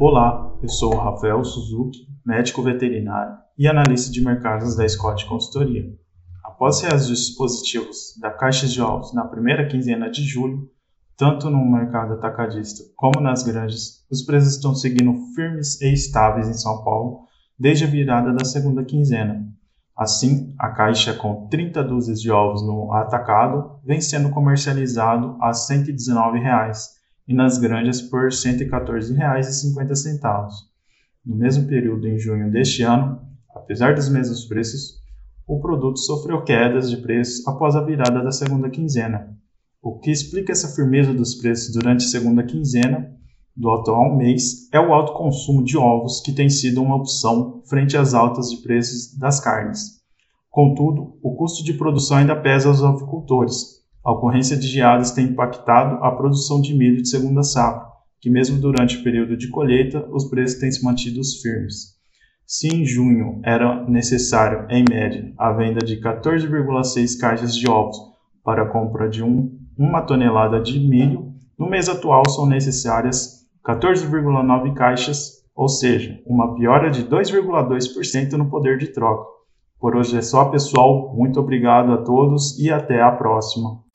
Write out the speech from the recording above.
Olá, eu sou o Rafael Suzuki, médico veterinário e analista de mercados da Scott Consultoria. Após reajustes dispositivos da caixa de ovos na primeira quinzena de julho, tanto no mercado atacadista como nas granjas, os preços estão seguindo firmes e estáveis em São Paulo desde a virada da segunda quinzena. Assim, a caixa com 30 dúzias de ovos no atacado vem sendo comercializado a 119 reais, e nas granjas por R$ 114,50. No mesmo período em junho deste ano, apesar dos mesmos preços, o produto sofreu quedas de preço após a virada da segunda quinzena. O que explica essa firmeza dos preços durante a segunda quinzena do atual mês é o alto consumo de ovos, que tem sido uma opção frente às altas de preços das carnes. Contudo, o custo de produção ainda pesa aos avicultores. A ocorrência de geadas tem impactado a produção de milho de segunda safra, que mesmo durante o período de colheita, os preços têm se mantido firmes. Se em junho era necessário, em média, a venda de 14,6 caixas de ovos para a compra de um, uma tonelada de milho, no mês atual são necessárias 14,9 caixas, ou seja, uma piora de 2,2% no poder de troca. Por hoje é só, pessoal. Muito obrigado a todos e até a próxima.